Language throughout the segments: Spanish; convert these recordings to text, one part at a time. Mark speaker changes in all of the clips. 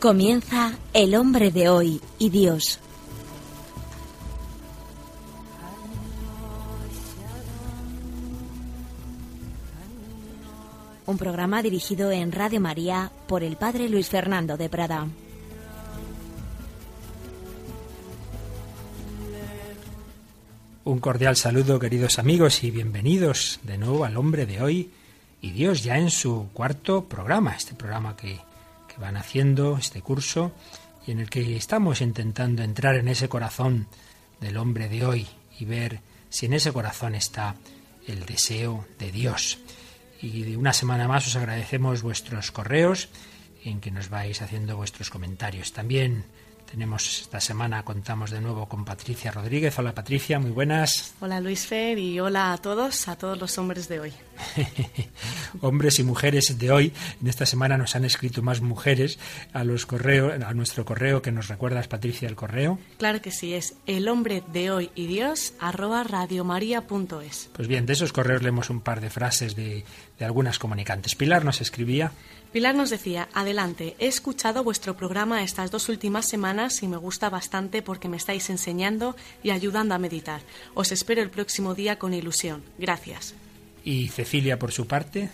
Speaker 1: Comienza El hombre de hoy y Dios. Un programa dirigido en Radio María por el Padre Luis Fernando de Prada.
Speaker 2: Un cordial saludo queridos amigos y bienvenidos de nuevo al hombre de hoy y Dios ya en su cuarto programa, este programa que van haciendo este curso y en el que estamos intentando entrar en ese corazón del hombre de hoy y ver si en ese corazón está el deseo de Dios. Y de una semana más os agradecemos vuestros correos en que nos vais haciendo vuestros comentarios. También tenemos esta semana, contamos de nuevo con Patricia Rodríguez. Hola Patricia, muy buenas.
Speaker 3: Hola Luis Fer y hola a todos, a todos los hombres de hoy.
Speaker 2: hombres y mujeres de hoy. En esta semana nos han escrito más mujeres a los correos, a nuestro correo que nos recuerdas Patricia el correo.
Speaker 3: Claro que sí, es el hombre de hoy y Dios arroba radiomaria.es.
Speaker 2: Pues bien, de esos correos leemos un par de frases de, de algunas comunicantes. Pilar nos escribía
Speaker 3: Pilar nos decía, adelante, he escuchado vuestro programa estas dos últimas semanas y me gusta bastante porque me estáis enseñando y ayudando a meditar. Os espero el próximo día con ilusión. Gracias.
Speaker 2: ¿Y Cecilia por su parte?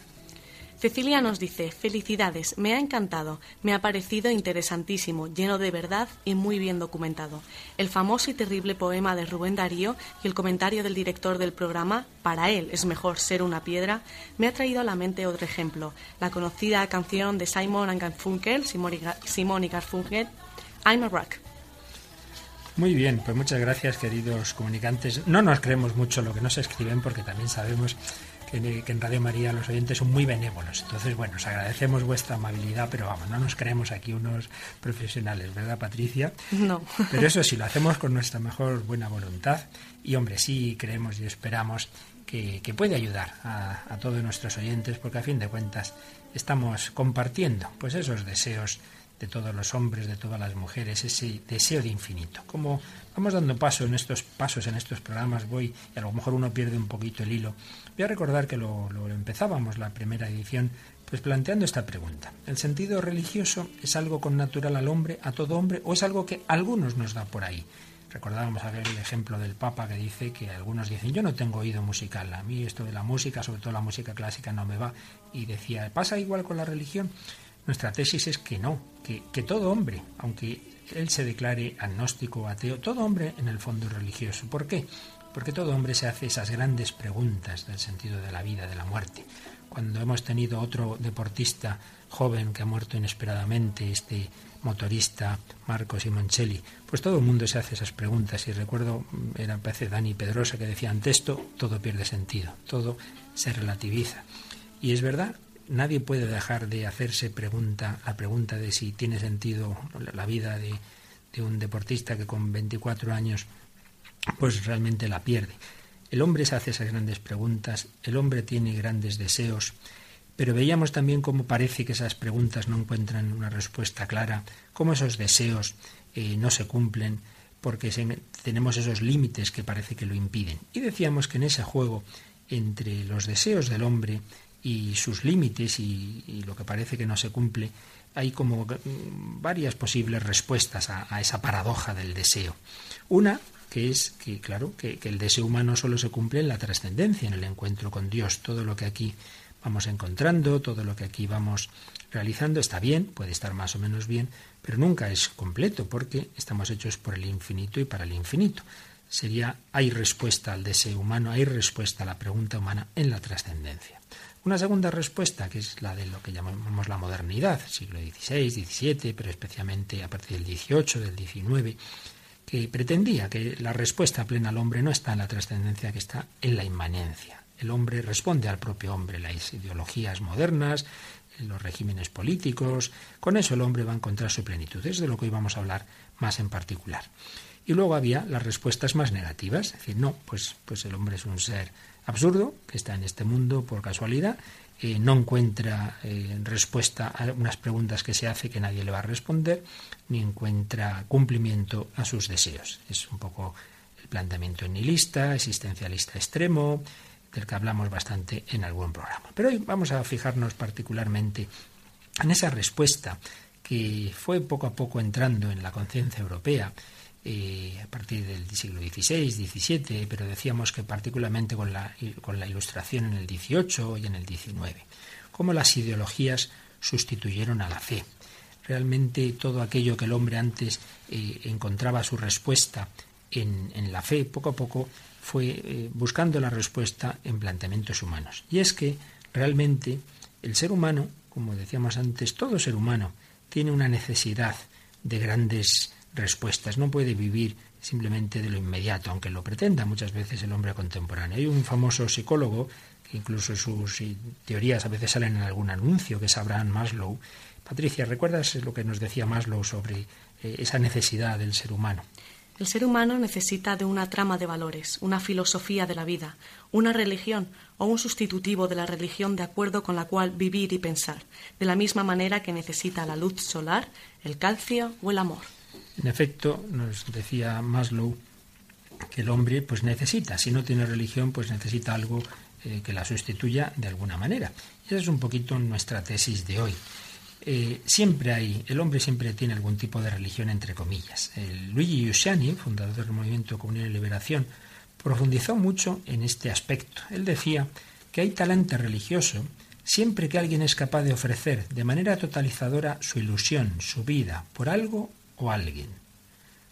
Speaker 3: Cecilia nos dice, felicidades, me ha encantado, me ha parecido interesantísimo, lleno de verdad y muy bien documentado. El famoso y terrible poema de Rubén Darío y el comentario del director del programa, para él es mejor ser una piedra, me ha traído a la mente otro ejemplo, la conocida canción de Simon Garfunkel, Simon y Garfunkel, I'm a Rock.
Speaker 2: Muy bien, pues muchas gracias queridos comunicantes. No nos creemos mucho lo que nos escriben porque también sabemos que, en Radio María los oyentes son muy benévolos. Entonces, bueno, os agradecemos vuestra amabilidad, pero vamos, no nos creemos aquí unos profesionales, ¿verdad, Patricia?
Speaker 3: No.
Speaker 2: Pero eso sí, lo hacemos con nuestra mejor buena voluntad y, hombre, sí creemos y esperamos que, puede ayudar a, a todos nuestros oyentes, porque a fin de cuentas estamos compartiendo pues esos deseos de todos los hombres, de todas las mujeres, ese deseo de infinito. Como vamos dando paso en estos pasos, en estos programas, voy, y a lo mejor uno pierde un poquito el hilo, voy a recordar que lo, lo empezábamos la primera edición, pues planteando esta pregunta. ¿El sentido religioso es algo con natural al hombre, a todo hombre, o es algo que algunos nos da por ahí? Recordábamos ver el ejemplo del Papa que dice que algunos dicen, yo no tengo oído musical, a mí esto de la música, sobre todo la música clásica, no me va. Y decía, ¿pasa igual con la religión? Nuestra tesis es que no, que, que todo hombre, aunque él se declare agnóstico o ateo, todo hombre en el fondo es religioso. ¿Por qué? Porque todo hombre se hace esas grandes preguntas del sentido de la vida, de la muerte. Cuando hemos tenido otro deportista joven que ha muerto inesperadamente, este motorista Marco Simoncelli, pues todo el mundo se hace esas preguntas y recuerdo, era parece Dani Pedrosa que decía ante esto todo pierde sentido, todo se relativiza. Y es verdad, nadie puede dejar de hacerse pregunta, la pregunta de si tiene sentido la vida de un deportista que con 24 años pues realmente la pierde. El hombre se hace esas grandes preguntas, el hombre tiene grandes deseos, pero veíamos también cómo parece que esas preguntas no encuentran una respuesta clara, cómo esos deseos eh, no se cumplen, porque tenemos esos límites que parece que lo impiden. Y decíamos que en ese juego entre los deseos del hombre y sus límites y, lo que parece que no se cumple, hay como varias posibles respuestas a, esa paradoja del deseo. Una que es que, claro, que, el deseo humano solo se cumple en la trascendencia, en el encuentro con Dios. Todo lo que aquí vamos encontrando, todo lo que aquí vamos realizando está bien, puede estar más o menos bien, pero nunca es completo porque estamos hechos por el infinito y para el infinito. Sería, hay respuesta al deseo humano, hay respuesta a la pregunta humana en la trascendencia. Una segunda respuesta, que es la de lo que llamamos la modernidad, siglo XVI, XVII, pero especialmente a partir del XVIII, del XIX, que pretendía que la respuesta plena al hombre no está en la trascendencia, que está en la inmanencia. El hombre responde al propio hombre, las ideologías modernas, los regímenes políticos, con eso el hombre va a encontrar su plenitud. Es de lo que hoy vamos a hablar más en particular. Y luego había las respuestas más negativas, es decir, no, pues, pues el hombre es un ser absurdo, que está en este mundo por casualidad, eh, no encuentra eh, respuesta a unas preguntas que se hace que nadie le va a responder, ni encuentra cumplimiento a sus deseos. Es un poco el planteamiento nihilista, existencialista extremo, del que hablamos bastante en algún programa. Pero hoy vamos a fijarnos particularmente en esa respuesta que fue poco a poco entrando en la conciencia europea eh, a partir del siglo XVI, XVII, pero decíamos que particularmente con la, con la ilustración en el XVIII y en el XIX, cómo las ideologías sustituyeron a la fe. Realmente todo aquello que el hombre antes eh, encontraba su respuesta en, en, la fe, poco a poco fue eh, buscando la respuesta en planteamientos humanos. Y es que realmente el ser humano, como decíamos antes, todo ser humano tiene una necesidad de grandes respuestas, no puede vivir simplemente de lo inmediato, aunque lo pretenda muchas veces el hombre contemporáneo. Hay un famoso psicólogo, que incluso sus teorías a veces salen en algún anuncio, que es Abraham Maslow. Patricia, ¿recuerdas lo que nos decía Maslow sobre eh, esa necesidad del ser humano?
Speaker 3: El ser humano necesita de una trama de valores, una filosofía de la vida, una religión o un sustitutivo de la religión de acuerdo con la cual vivir y pensar, de la misma manera que necesita la luz solar, el calcio o el amor.
Speaker 2: En efecto, nos decía Maslow que el hombre pues necesita, si no tiene religión, pues necesita algo eh, que la sustituya de alguna manera. Y esa es un poquito nuestra tesis de hoy. Eh, siempre hay, el hombre siempre tiene algún tipo de religión entre comillas. El Luigi Giussani, fundador del movimiento Comunidad y Liberación, profundizó mucho en este aspecto. Él decía que hay talento religioso siempre que alguien es capaz de ofrecer de manera totalizadora su ilusión, su vida, por algo o alguien.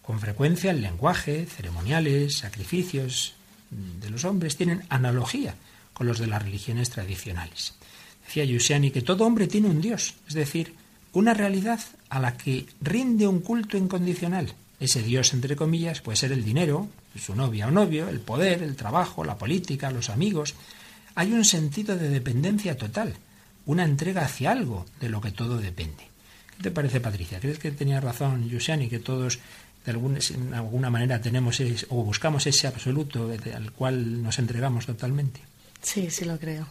Speaker 2: Con frecuencia el lenguaje, ceremoniales, sacrificios de los hombres tienen analogía con los de las religiones tradicionales. Decía Giussiani que todo hombre tiene un Dios, es decir, una realidad a la que rinde un culto incondicional. Ese Dios, entre comillas, puede ser el dinero, su novia o novio, el poder, el trabajo, la política, los amigos. Hay un sentido de dependencia total, una entrega hacia algo de lo que todo depende. ¿Qué te parece, Patricia? ¿Crees que tenía razón Giussiani que todos de alguna, manera tenemos o buscamos ese absoluto al cual nos entregamos totalmente?
Speaker 3: Sí, sí lo creo.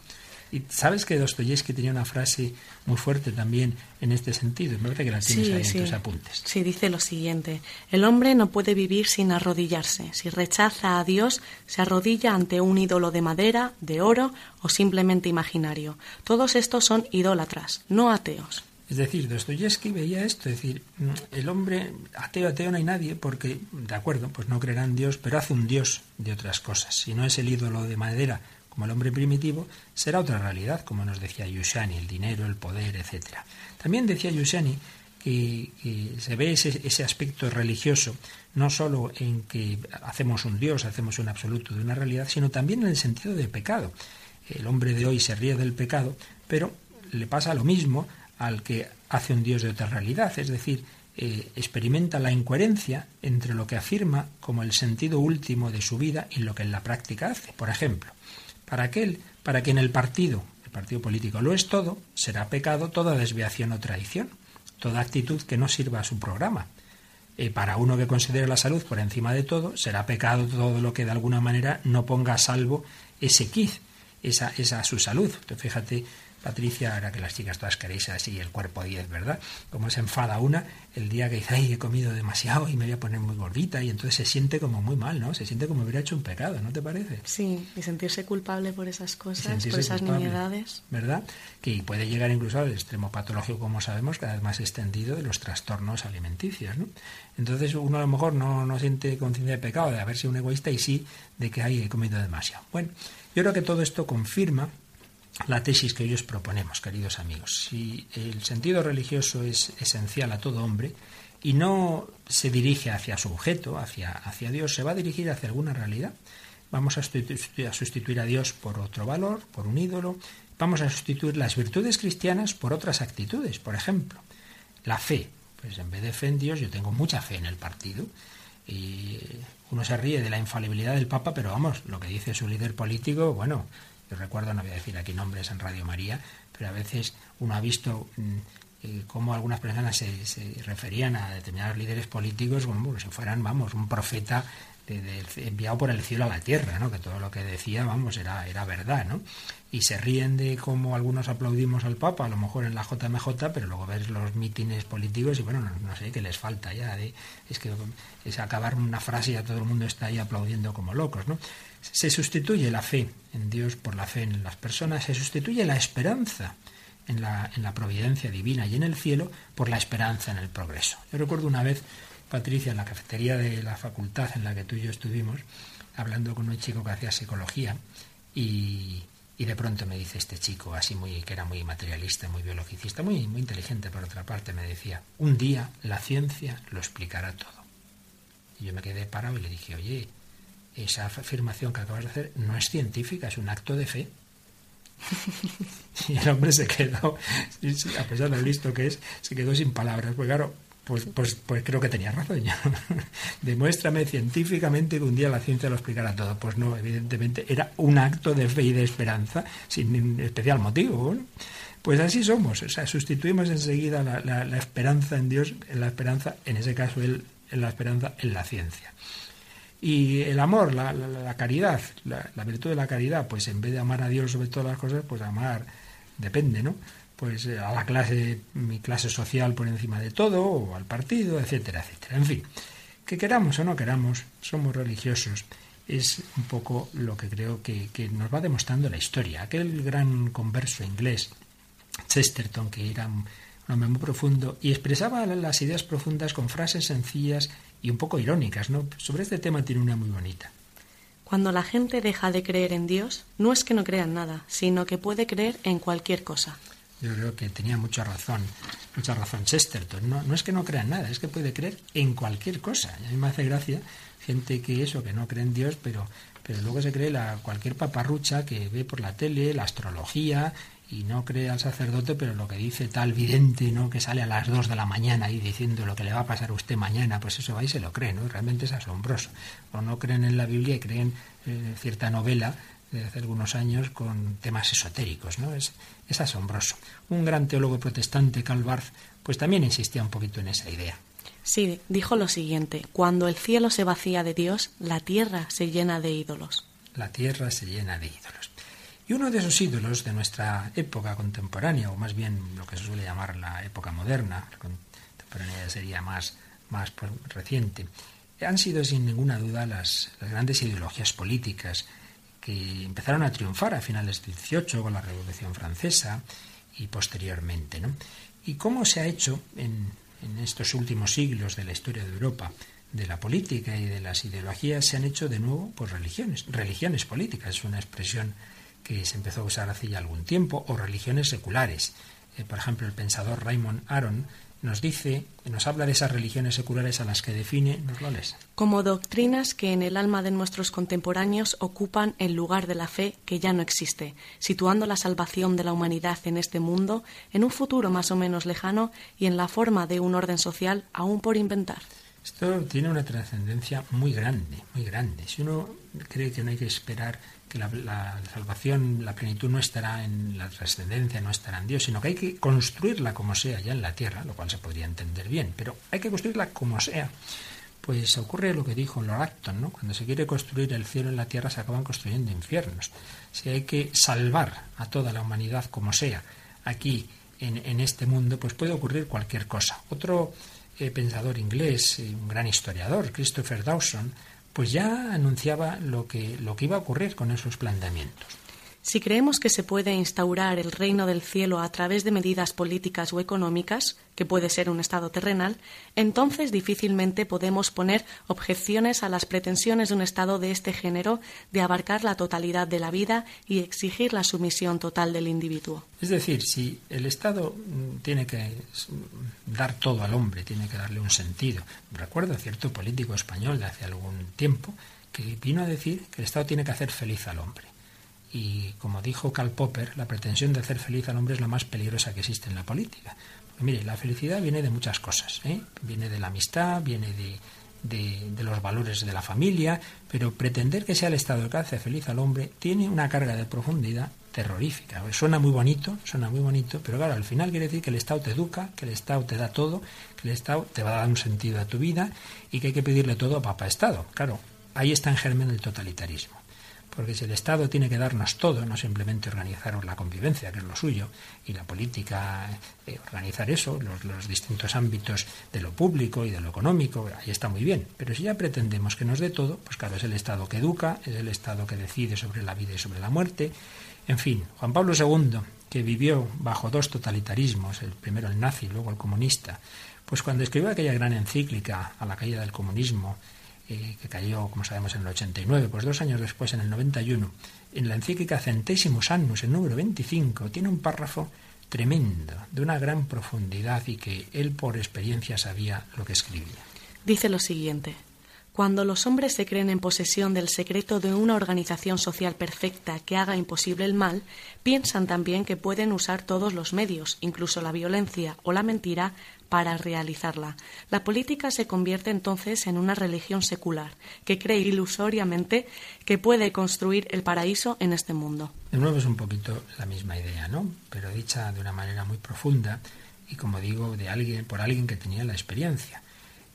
Speaker 2: Y sabes que Dostoyevsky tenía una frase muy fuerte también en este sentido. Me parece que la tienes ahí en tus apuntes.
Speaker 3: Sí, dice lo siguiente: El hombre no puede vivir sin arrodillarse. Si rechaza a Dios, se arrodilla ante un ídolo de madera, de oro o simplemente imaginario. Todos estos son idólatras, no ateos.
Speaker 2: Es decir, Dostoyevsky veía esto, es decir, el hombre ateo, ateo no hay nadie, porque, de acuerdo, pues no creerá en Dios, pero hace un Dios de otras cosas. Si no es el ídolo de madera como el hombre primitivo, será otra realidad, como nos decía Yushani, el dinero, el poder, etc. También decía Yushani que, se ve ese, aspecto religioso no solo en que hacemos un Dios, hacemos un absoluto de una realidad, sino también en el sentido de pecado. El hombre de hoy se ríe del pecado, pero le pasa lo mismo al que hace un Dios de otra realidad, es decir, eh, experimenta la incoherencia entre lo que afirma como el sentido último de su vida y lo que en la práctica hace. Por ejemplo, para aquel, para quien el partido, el partido político lo es todo, será pecado toda desviación o traición, toda actitud que no sirva a su programa. Eh, para uno que considere la salud por encima de todo, será pecado todo lo que de alguna manera no ponga a salvo ese quiz, esa, esa su salud. Entonces, fíjate Patricia, ahora que las chicas todas queréis así el cuerpo 10, ¿verdad? Como se enfada una el día que dice, ay, he comido demasiado y me voy a poner muy gordita y entonces se siente como muy mal, ¿no? Se siente como hubiera hecho un pecado, ¿no te parece?
Speaker 3: Sí, y sentirse culpable por esas cosas, por esas nimiedades.
Speaker 2: ¿Verdad? Que puede llegar incluso al extremo patológico, como sabemos, cada vez más extendido de los trastornos alimenticios, ¿no? Entonces uno a lo mejor no, no siente conciencia de pecado, de haber sido un egoísta y sí de que, ay, he comido demasiado. Bueno, yo creo que todo esto confirma la tesis que hoy os proponemos, queridos amigos. Si el sentido religioso es esencial a todo hombre y no se dirige hacia su objeto, hacia, hacia Dios, se va a dirigir hacia alguna realidad. Vamos a sustituir a Dios por otro valor, por un ídolo. Vamos a sustituir las virtudes cristianas por otras actitudes. Por ejemplo, la fe. Pues en vez de fe en Dios, yo tengo mucha fe en el partido. Y uno se ríe de la infalibilidad del Papa, pero vamos, lo que dice su líder político, bueno, yo recuerdo, no voy a decir aquí nombres en Radio María, pero a veces uno ha visto mm, eh, cómo algunas personas se, referían a determinados líderes políticos como si fueran, vamos, un profeta enviado por el cielo a la tierra, ¿no? que todo lo que decía, vamos, era, era verdad, ¿no? Y se ríen de cómo algunos aplaudimos al Papa, a lo mejor en la JMJ, pero luego ves los mítines políticos y bueno, no, sé qué les falta ya, es que es acabar una frase y ya todo el mundo está ahí aplaudiendo como locos, ¿no? Se sustituye la fe en Dios por la fe en las personas, se sustituye la esperanza en la, en la providencia divina y en el cielo por la esperanza en el progreso. Yo recuerdo una vez, Patricia, en la cafetería de la facultad en la que tú y yo estuvimos, hablando con un chico que hacía psicología y, y de pronto me dice este chico, así muy, que era muy materialista, muy biologicista, muy, muy inteligente por otra parte, me decía, un día la ciencia lo explicará todo. Y yo me quedé parado y le dije, oye, esa afirmación que acabas de hacer no es científica, es un acto de fe. y el hombre se quedó, a pesar de lo listo que es, se quedó sin palabras. Pues claro, pues, pues, pues creo que tenía razón. Demuéstrame científicamente que un día la ciencia lo explicará todo. Pues no, evidentemente era un acto de fe y de esperanza sin especial motivo. Pues así somos, o sea, sustituimos enseguida la, la, esperanza en Dios, en la esperanza, en ese caso, en la esperanza en la ciencia. Y el amor, la, la caridad, la, virtud de la caridad, pues en vez de amar a Dios sobre todas las cosas, pues amar depende, ¿no? Pues eh, a la clase, mi clase social por encima de todo, o al partido, etcétera, etcétera. En fin, que queramos o no queramos, somos religiosos. Es un poco lo que creo que, que nos va demostrando la historia. Aquel gran converso inglés, Chesterton, que era un hombre muy profundo y expresaba las ideas profundas con frases sencillas y un poco irónicas, ¿no? Sobre este tema tiene una muy bonita.
Speaker 3: Cuando la gente deja de creer en Dios, no es que no crea en nada, sino que puede creer en cualquier cosa.
Speaker 2: Yo creo que tenía mucha razón, mucha razón Chesterton. No, no es que no crea en nada, es que puede creer en cualquier cosa. Y a mí me hace gracia gente que eso, que no cree en Dios, pero, pero luego se cree la, cualquier paparrucha que ve por la tele, la astrología, y no cree al sacerdote, pero lo que dice tal vidente, ¿no? que sale a las dos de la mañana y diciendo lo que le va a pasar a usted mañana, pues eso va y se lo cree, ¿no? realmente es asombroso. O no creen en la Biblia y creen en cierta novela de hace algunos años con temas esotéricos, ¿no? Es, es asombroso. Un gran teólogo protestante, Karl Barth, pues también insistía un poquito en esa idea.
Speaker 3: Sí, dijo lo siguiente, cuando el cielo se vacía de Dios, la tierra se llena de ídolos.
Speaker 2: La tierra se llena de ídolos. Y uno de esos ídolos de nuestra época contemporánea, o más bien lo que se suele llamar la época moderna, la contemporánea sería más, más pues, reciente, han sido sin ninguna duda las, las, grandes ideologías políticas que empezaron a triunfar a finales del XVIII con la Revolución Francesa y posteriormente. ¿no? ¿Y cómo se ha hecho en, en estos últimos siglos de la historia de Europa? de la política y de las ideologías se han hecho de nuevo pues religiones, religiones políticas, es una expresión que se empezó a usar hace ya algún tiempo, o religiones seculares. Eh, por ejemplo, el pensador Raymond Aron nos dice, nos habla de esas religiones seculares a las que define, ¿nos lo
Speaker 3: Como doctrinas que en el alma de nuestros contemporáneos ocupan el lugar de la fe que ya no existe, situando la salvación de la humanidad en este mundo, en un futuro más o menos lejano y en la forma de un orden social aún por inventar.
Speaker 2: Esto tiene una trascendencia muy grande, muy grande. Si uno cree que no hay que esperar que la, salvación, la plenitud no estará en la trascendencia, no estará en Dios, sino que hay que construirla como sea ya en la tierra, lo cual se podría entender bien, pero hay que construirla como sea. Pues ocurre lo que dijo Lord Acton, ¿no? Cuando se quiere construir el cielo en la tierra se acaban construyendo infiernos. Si hay que salvar a toda la humanidad como sea aquí en, en este mundo, pues puede ocurrir cualquier cosa. Otro eh, pensador inglés, eh, un gran historiador, Christopher Dawson, pues ya anunciaba lo que, lo que iba a ocurrir con esos planteamientos.
Speaker 3: Si creemos que se puede instaurar el reino del cielo a través de medidas políticas o económicas, que puede ser un estado terrenal, entonces difícilmente podemos poner objeciones a las pretensiones de un estado de este género de abarcar la totalidad de la vida y exigir la sumisión total del individuo.
Speaker 2: Es decir, si el Estado mm, tiene que dar todo al hombre, tiene que darle un sentido. Recuerdo a cierto político español de hace algún tiempo que vino a decir que el Estado tiene que hacer feliz al hombre y como dijo Karl Popper, la pretensión de hacer feliz al hombre es la más peligrosa que existe en la política. mire, la felicidad viene de muchas cosas. ¿eh? Viene de la amistad, viene de, de, los valores de la familia, pero pretender que sea el Estado el que hace feliz al hombre tiene una carga de profundidad terrorífica. Suena muy bonito, suena muy bonito, pero claro, al final quiere decir que el Estado te educa, que el Estado te da todo, que el Estado te va a dar un sentido a tu vida y que hay que pedirle todo a papá Estado. Claro, ahí está en germen el totalitarismo. Porque si el Estado tiene que darnos todo, no simplemente organizar la convivencia, que es lo suyo, y la política, eh, organizar eso, los, los, distintos ámbitos de lo público y de lo económico, ahí está muy bien. Pero si ya pretendemos que nos dé todo, pues claro, es el Estado que educa, es el Estado que decide sobre la vida y sobre la muerte. En fin, Juan Pablo II, que vivió bajo dos totalitarismos, el primero el nazi, luego el comunista, pues cuando escribió aquella gran encíclica a la caída del comunismo, eh, que cayó, como sabemos, en el 89, pues dos años después, en el 91, en la encíclica Centésimos Annus, el número 25, tiene un párrafo tremendo, de una gran profundidad y que él por experiencia sabía lo que escribía.
Speaker 3: Dice lo siguiente. Cuando los hombres se creen en posesión del secreto de una organización social perfecta que haga imposible el mal, piensan también que pueden usar todos los medios, incluso la violencia o la mentira, para realizarla. La política se convierte entonces en una religión secular, que cree ilusoriamente que puede construir el paraíso en este mundo.
Speaker 2: De nuevo es un poquito la misma idea, ¿no? Pero dicha de una manera muy profunda y, como digo, de alguien, por alguien que tenía la experiencia.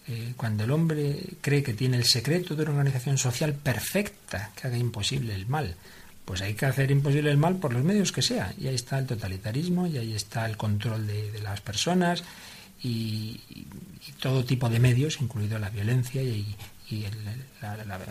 Speaker 2: Eh, cuando el hombre cree que tiene el secreto de una organización social perfecta que haga imposible el mal, pues hay que hacer imposible el mal por los medios que sea. Y ahí está el totalitarismo, y ahí está el control de, las personas y, todo tipo de medios, incluido la violencia y,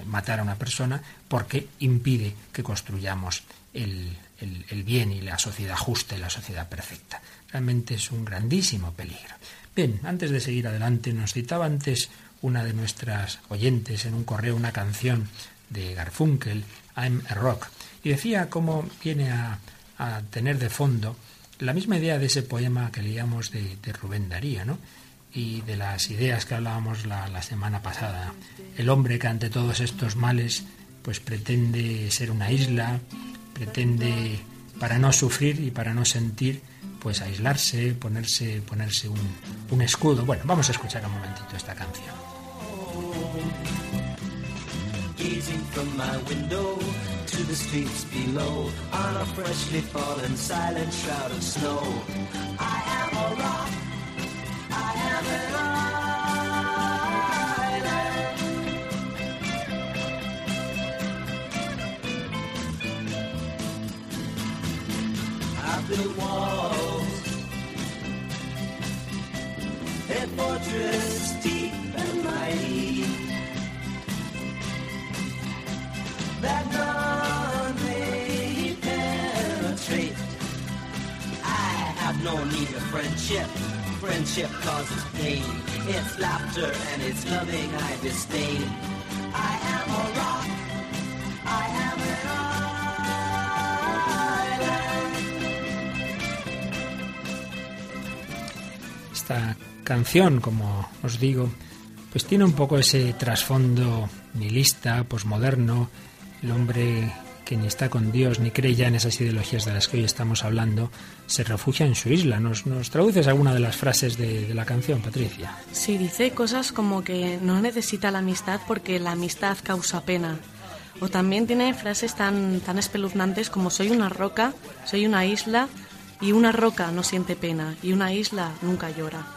Speaker 2: matar a una persona, porque impide que construyamos el, el bien y la sociedad justa y la sociedad perfecta. Realmente es un grandísimo peligro. Bien, antes de seguir adelante, nos citaba antes una de nuestras oyentes en un correo una canción de Garfunkel, I'm a Rock, y decía cómo viene a, tener de fondo la misma idea de ese poema que leíamos de, Rubén Darío, ¿no? y de las ideas que hablábamos la, la, semana pasada. El hombre que ante todos estos males pues pretende ser una isla, pretende para no sufrir y para no sentir pues aislarse, ponerse, ponerse un, un escudo. Bueno, vamos a escuchar un momentito esta canción. Gazing from my window to the streets below on a freshly fallen silent shroud of snow. I am a rock, I am an island. I built walls fortress deep and mighty that none may penetrate. I have no need of friendship. Friendship causes pain. It's laughter and it's loving I disdain. I am a rock. Canción, como os digo, pues tiene un poco ese trasfondo nihilista, posmoderno, el hombre que ni está con Dios ni cree ya en esas ideologías de las que hoy estamos hablando, se refugia en su isla. ¿Nos, traduces alguna de las frases de, de, la canción, Patricia?
Speaker 3: Sí, dice cosas como que no necesita la amistad porque la amistad causa pena. O también tiene frases tan, tan espeluznantes como soy una roca, soy una isla y una roca no siente pena y una isla nunca llora.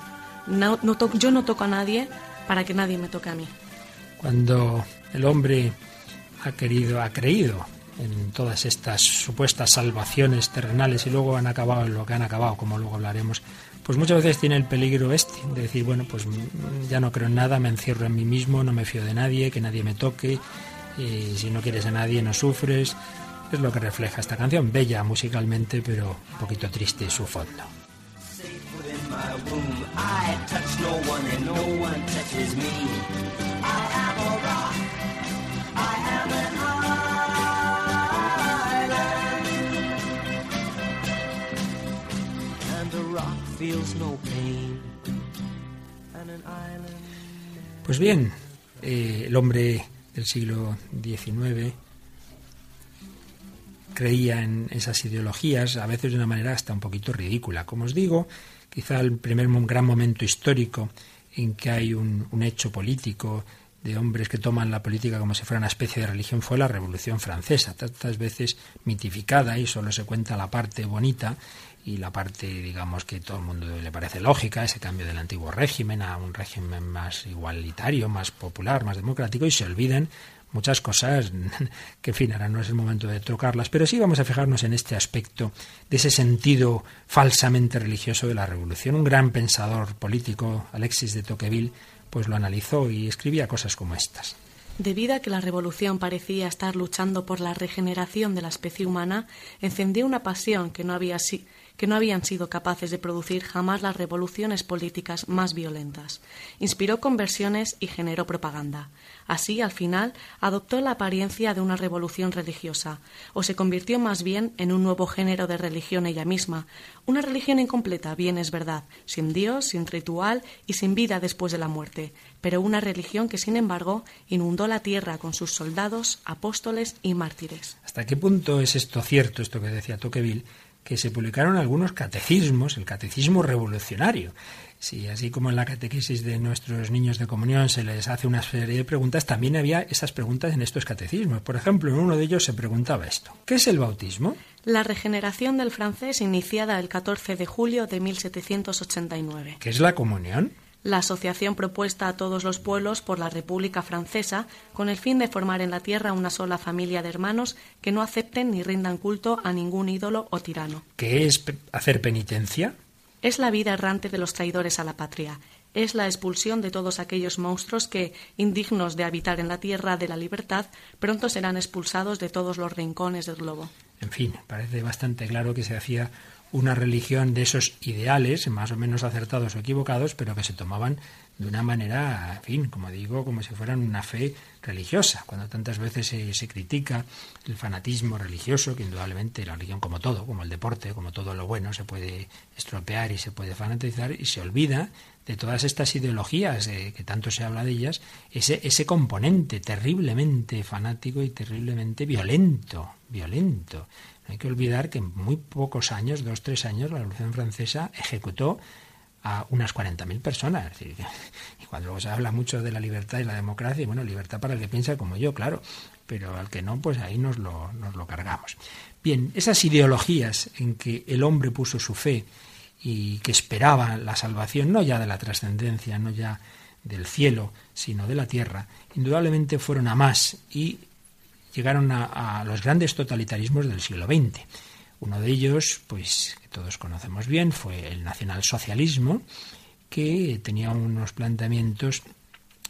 Speaker 3: No, yo no toco a nadie para que nadie me toque a mí.
Speaker 2: Cuando el hombre ha querido, ha creído en todas estas supuestas salvaciones terrenales y luego han acabado en lo que han acabado, como luego hablaremos, pues muchas veces tiene el peligro este, de decir, bueno, pues ya no creo en nada, me encierro en mí mismo, no me fío de nadie, que nadie me toque, y si no quieres a nadie no sufres. Es lo que refleja esta canción, bella musicalmente, pero un poquito triste su fondo. And a rock. Feels no pain. Pues bien, eh, el hombre del siglo XIX creía en esas ideologías, a veces de una manera hasta un poquito ridícula. Como os digo, quizá el primer gran momento histórico en que hay un, hecho político de hombres que toman la política como si fuera una especie de religión fue la Revolución Francesa, tantas veces mitificada y solo se cuenta la parte bonita y la parte, digamos, que todo el mundo le parece lógica, ese cambio del antiguo régimen a un régimen más igualitario, más popular, más democrático, y se olviden muchas cosas que, en fin, ahora no es el momento de tocarlas, pero sí vamos a fijarnos en este aspecto de ese sentido falsamente religioso de la revolución. Un gran pensador político, Alexis de Tocqueville, pues lo analizó y escribía cosas como estas.
Speaker 3: Debido a que la revolución parecía estar luchando por la regeneración de la especie humana, encendió una pasión que no, había que no habían sido capaces de producir jamás las revoluciones políticas más violentas. Inspiró conversiones y generó propaganda. Así, al final, adoptó la apariencia de una revolución religiosa, o se convirtió más bien en un nuevo género de religión ella misma, una religión incompleta, bien es verdad, sin Dios, sin ritual y sin vida después de la muerte, pero una religión que, sin embargo, inundó la tierra con sus soldados, apóstoles y mártires.
Speaker 2: ¿Hasta qué punto es esto cierto, esto que decía Tocqueville, que se publicaron algunos catecismos, el catecismo revolucionario? Sí, así como en la catequesis de nuestros niños de comunión se les hace una serie de preguntas, también había esas preguntas en estos catecismos. Por ejemplo, en uno de ellos se preguntaba esto. ¿Qué es el bautismo?
Speaker 3: La regeneración del francés iniciada el 14 de julio de 1789.
Speaker 2: ¿Qué es la comunión?
Speaker 3: La asociación propuesta a todos los pueblos por la República Francesa con el fin de formar en la tierra una sola familia de hermanos que no acepten ni rindan culto a ningún ídolo o tirano.
Speaker 2: ¿Qué es hacer penitencia?
Speaker 3: Es la vida errante de los traidores a la patria. Es la expulsión de todos aquellos monstruos que, indignos de habitar en la tierra de la libertad, pronto serán expulsados de todos los rincones del globo.
Speaker 2: En fin, parece bastante claro que se hacía una religión de esos ideales, más o menos acertados o equivocados, pero que se tomaban de una manera, en fin, como digo, como si fueran una fe religiosa. Cuando tantas veces se, se, critica el fanatismo religioso, que indudablemente la religión, como todo, como el deporte, como todo lo bueno, se puede estropear y se puede fanatizar, y se olvida de todas estas ideologías, eh, que tanto se habla de ellas, ese, ese componente terriblemente fanático y terriblemente violento, violento. Hay que olvidar que en muy pocos años, dos, tres años, la Revolución Francesa ejecutó a unas 40.000 personas. y cuando luego se habla mucho de la libertad y la democracia, bueno, libertad para el que piensa como yo, claro, pero al que no, pues ahí nos lo, nos lo cargamos. Bien, esas ideologías en que el hombre puso su fe y que esperaba la salvación, no ya de la trascendencia, no ya del cielo, sino de la tierra, indudablemente fueron a más y llegaron a, los grandes totalitarismos del siglo XX. Uno de ellos, pues que todos conocemos bien, fue el nacionalsocialismo, que tenía unos planteamientos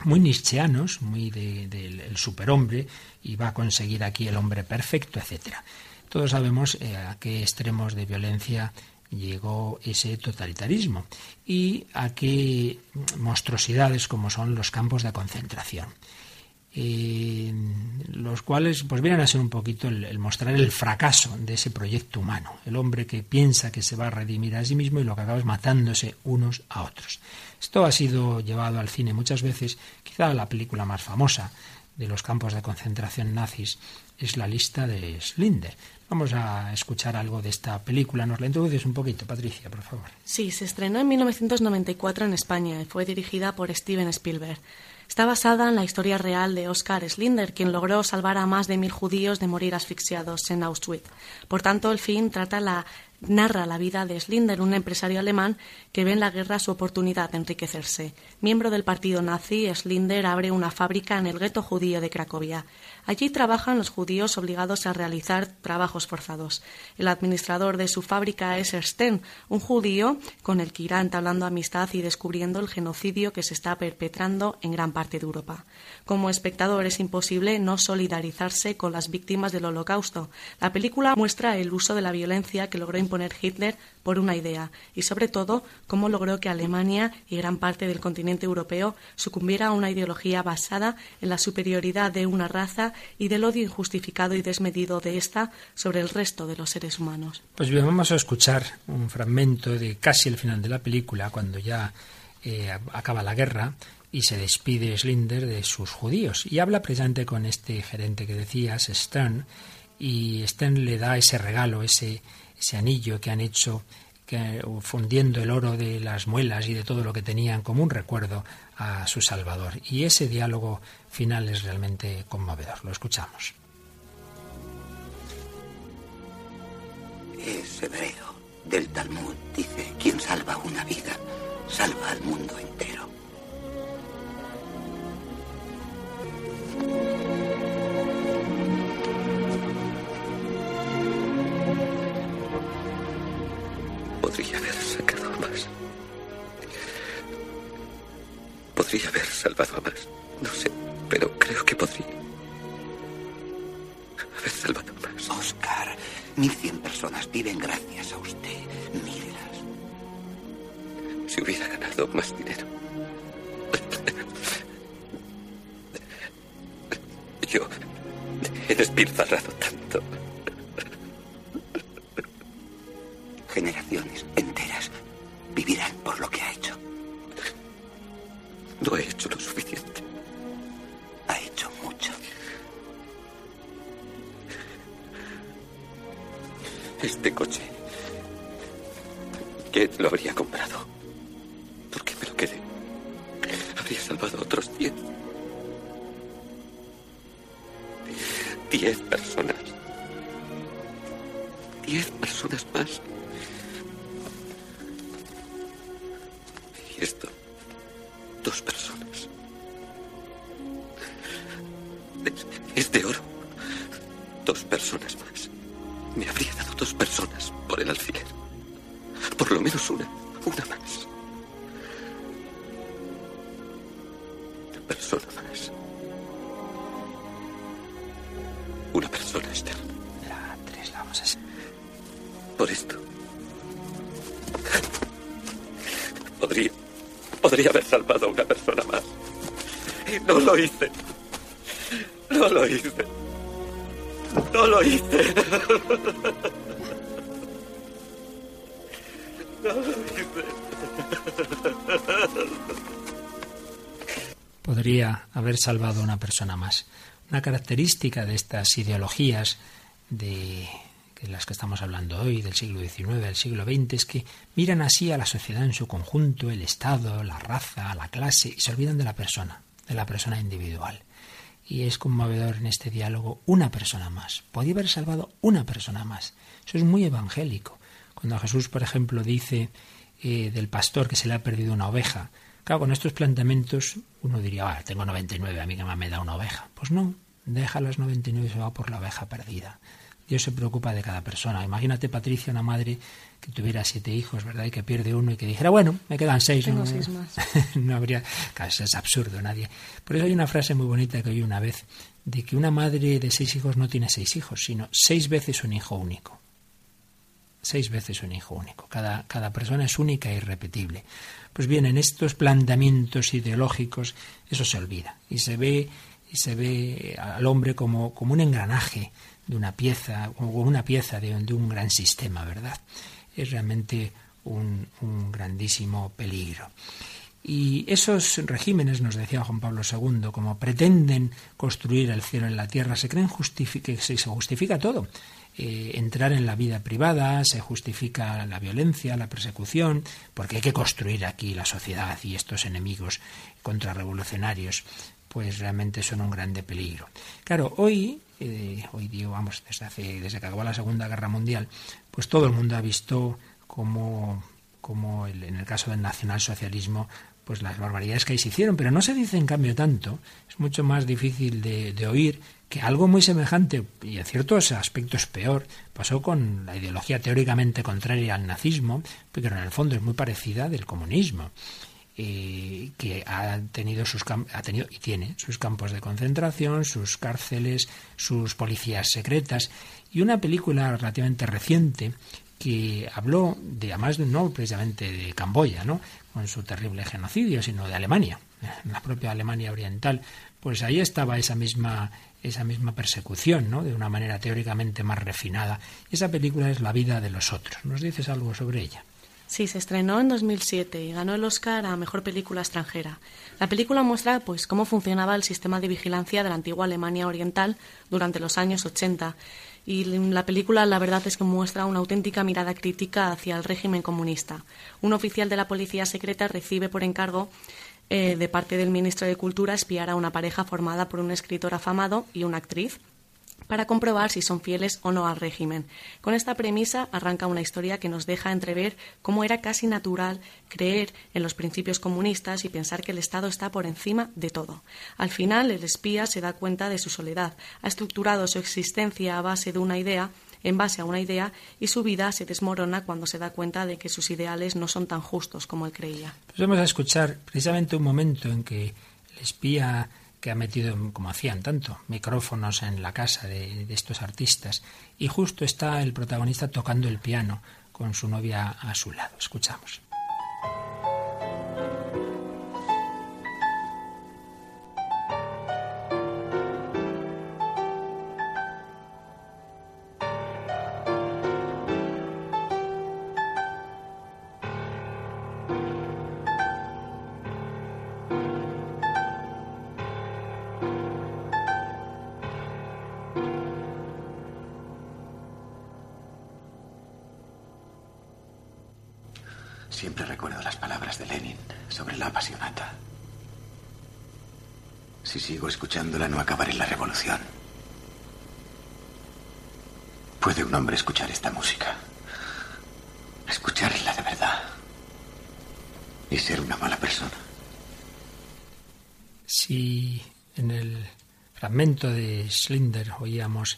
Speaker 2: muy nietzscheanos, muy del de, superhombre, y va a conseguir aquí el hombre perfecto, etcétera. Todos sabemos eh, a qué extremos de violencia llegó ese totalitarismo y a qué monstruosidades como son los campos de concentración. Los cuales pues vienen a ser un poquito el, mostrar el fracaso de ese proyecto humano, el hombre que piensa que se va a redimir a sí mismo y lo que acaba es matándose unos a otros. Esto ha sido llevado al cine muchas veces, quizá la película más famosa de los campos de concentración nazis es la lista de Slinder. Vamos a escuchar algo de esta película. ¿Nos la introduces un poquito, Patricia, por favor?
Speaker 3: Sí, se estrenó en 1994 en España y fue dirigida por Steven Spielberg. Está basada en la historia real de Oskar Slinder, quien logró salvar a más de mil judíos de morir asfixiados en Auschwitz. Por tanto, el film trata la narra la vida de Slinder, un empresario alemán que ve en la guerra su oportunidad de enriquecerse. Miembro del partido nazi, Slinder abre una fábrica en el gueto judío de Cracovia. Allí trabajan los judíos obligados a realizar trabajos forzados. El administrador de su fábrica es Ersten, un judío con el que irá entablando amistad y descubriendo el genocidio que se está perpetrando en gran parte de Europa. Como espectador es imposible no solidarizarse con las víctimas del Holocausto. La película muestra el uso de la violencia que logró imponer Hitler por una idea y, sobre todo, cómo logró que Alemania y gran parte del continente europeo sucumbiera a una ideología basada en la superioridad de una raza y del odio injustificado y desmedido de ésta sobre el resto de los seres humanos.
Speaker 2: Pues bien, vamos a escuchar un fragmento de casi el final de la película, cuando ya eh, acaba la guerra y se despide Slinder de sus judíos. Y habla precisamente con este gerente que decías, Stern, y Stern le da ese regalo, ese, ese anillo que han hecho fundiendo el oro de las muelas y de todo lo que tenían como un recuerdo a su Salvador. Y ese diálogo final es realmente conmovedor. Lo escuchamos.
Speaker 4: Es hebreo. Del Talmud dice, quien salva una vida, salva al mundo entero. Podría haber salvado a más. No sé, pero creo que podría. Haber salvado a más.
Speaker 5: Oscar, 1100 personas viven gracias a usted. Mírelas.
Speaker 4: Si hubiera ganado más dinero. Yo he despilfarrado tanto.
Speaker 5: Generaciones enteras vivirán por lo que ha hecho.
Speaker 4: No he hecho lo suficiente.
Speaker 5: Ha hecho mucho.
Speaker 4: Este coche. ¿Quién lo habría comprado? ¿Por qué me lo quedé? Habría salvado a otros diez. Diez personas. Diez personas más. Dos.
Speaker 2: Salvado a una persona más. Una característica de estas ideologías de de las que estamos hablando hoy, del siglo XIX, del siglo XX, es que miran así a la sociedad en su conjunto, el Estado, la raza, la clase, y se olvidan de la persona, de la persona individual. Y es conmovedor en este diálogo una persona más. Podía haber salvado una persona más. Eso es muy evangélico. Cuando Jesús, por ejemplo, dice eh, del pastor que se le ha perdido una oveja, Claro, con estos planteamientos uno diría, ah, tengo 99, a mí que me da una oveja. Pues no, deja las 99 y se va por la oveja perdida. Dios se preocupa de cada persona. Imagínate, Patricia, una madre que tuviera siete hijos, ¿verdad? Y que pierde uno y que dijera, bueno, me quedan seis.
Speaker 3: Tengo
Speaker 2: no,
Speaker 3: seis más.
Speaker 2: no habría... Claro, eso es absurdo, nadie... Por eso hay una frase muy bonita que oí una vez, de que una madre de seis hijos no tiene seis hijos, sino seis veces un hijo único. Seis veces un hijo único. Cada, cada persona es única e irrepetible. Pues bien, en estos planteamientos ideológicos eso se olvida y se ve, y se ve al hombre como, como un engranaje de una pieza, o una pieza de, de un gran sistema, ¿verdad? Es realmente un, grandísimo peligro. Y esos regímenes, nos decía Juan Pablo II, como pretenden construir el cielo en la tierra, se creen que se justifica todo. Eh, entrar en la vida privada, se justifica la violencia, la persecución, porque hay que construir aquí la sociedad y estos enemigos contrarrevolucionarios, pues realmente son un grande peligro. Claro, hoy, eh, hoy digo, vamos, desde, hace, desde que acabó la Segunda Guerra Mundial, pues todo el mundo ha visto como, como en el caso del nacionalsocialismo, pues las barbaridades que ahí se hicieron, pero no se dice en cambio tanto, es mucho más difícil de, oír que algo muy semejante y en ciertos aspectos peor pasó con la ideología teóricamente contraria al nazismo, pero en el fondo es muy parecida del comunismo, eh, que ha tenido sus ha tenido y tiene sus campos de concentración, sus cárceles, sus policías secretas y una película relativamente reciente que habló de además no precisamente de Camboya, ¿no? Con su terrible genocidio, sino de Alemania, la propia Alemania oriental, pues ahí estaba esa misma esa misma persecución, ¿no? De una manera teóricamente más refinada. Esa película es La vida de los otros. ¿Nos dices algo sobre ella?
Speaker 3: Sí, se estrenó en 2007 y ganó el Oscar a Mejor Película Extranjera. La película muestra pues cómo funcionaba el sistema de vigilancia de la antigua Alemania Oriental durante los años 80 y la película la verdad es que muestra una auténtica mirada crítica hacia el régimen comunista. Un oficial de la policía secreta recibe por encargo eh, de parte del ministro de Cultura espiar a una pareja formada por un escritor afamado y una actriz para comprobar si son fieles o no al régimen. Con esta premisa arranca una historia que nos deja entrever cómo era casi natural creer en los principios comunistas y pensar que el Estado está por encima de todo. Al final, el espía se da cuenta de su soledad, ha estructurado su existencia a base de una idea en base a una idea y su vida se desmorona cuando se da cuenta de que sus ideales no son tan justos como él creía.
Speaker 2: Pues vamos a escuchar precisamente un momento en que el espía que ha metido, como hacían tanto, micrófonos en la casa de, de estos artistas y justo está el protagonista tocando el piano con su novia a su lado. Escuchamos.
Speaker 5: ¿Puede un hombre escuchar esta música? Escucharla de verdad. Y ser una mala persona.
Speaker 2: Si en el fragmento de Schlinder oíamos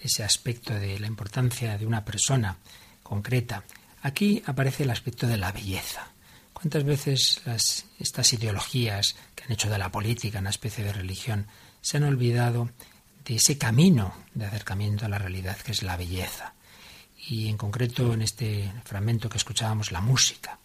Speaker 2: ese aspecto de la importancia de una persona concreta, Aquí aparece el aspecto de la belleza. ¿Cuántas veces estas ideologías que han hecho de la política una especie de religión se han olvidado de ese camino de acercamiento a la realidad que es la belleza? Y en concreto en este fragmento que escuchábamos, la música.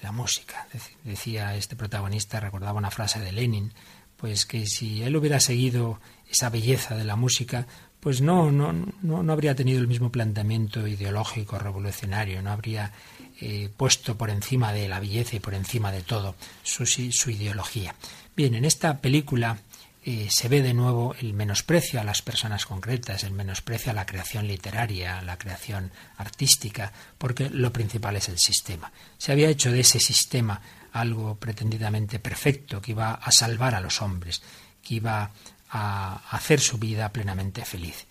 Speaker 2: La música. Decía este protagonista, recordaba una frase de Lenin, pues que si él hubiera seguido esa belleza de la música, pues no, no, no, no habría tenido el mismo planteamiento ideológico revolucionario, no habría eh, puesto por encima de la belleza y por encima de todo su, su ideología. Bien, en esta película eh, se ve de nuevo el menosprecio a las personas concretas, el menosprecio a la creación literaria, a la creación artística, porque lo principal es el sistema. Se había hecho de ese sistema algo pretendidamente perfecto, que iba a salvar a los hombres, que iba a hacer su vida plenamente feliz.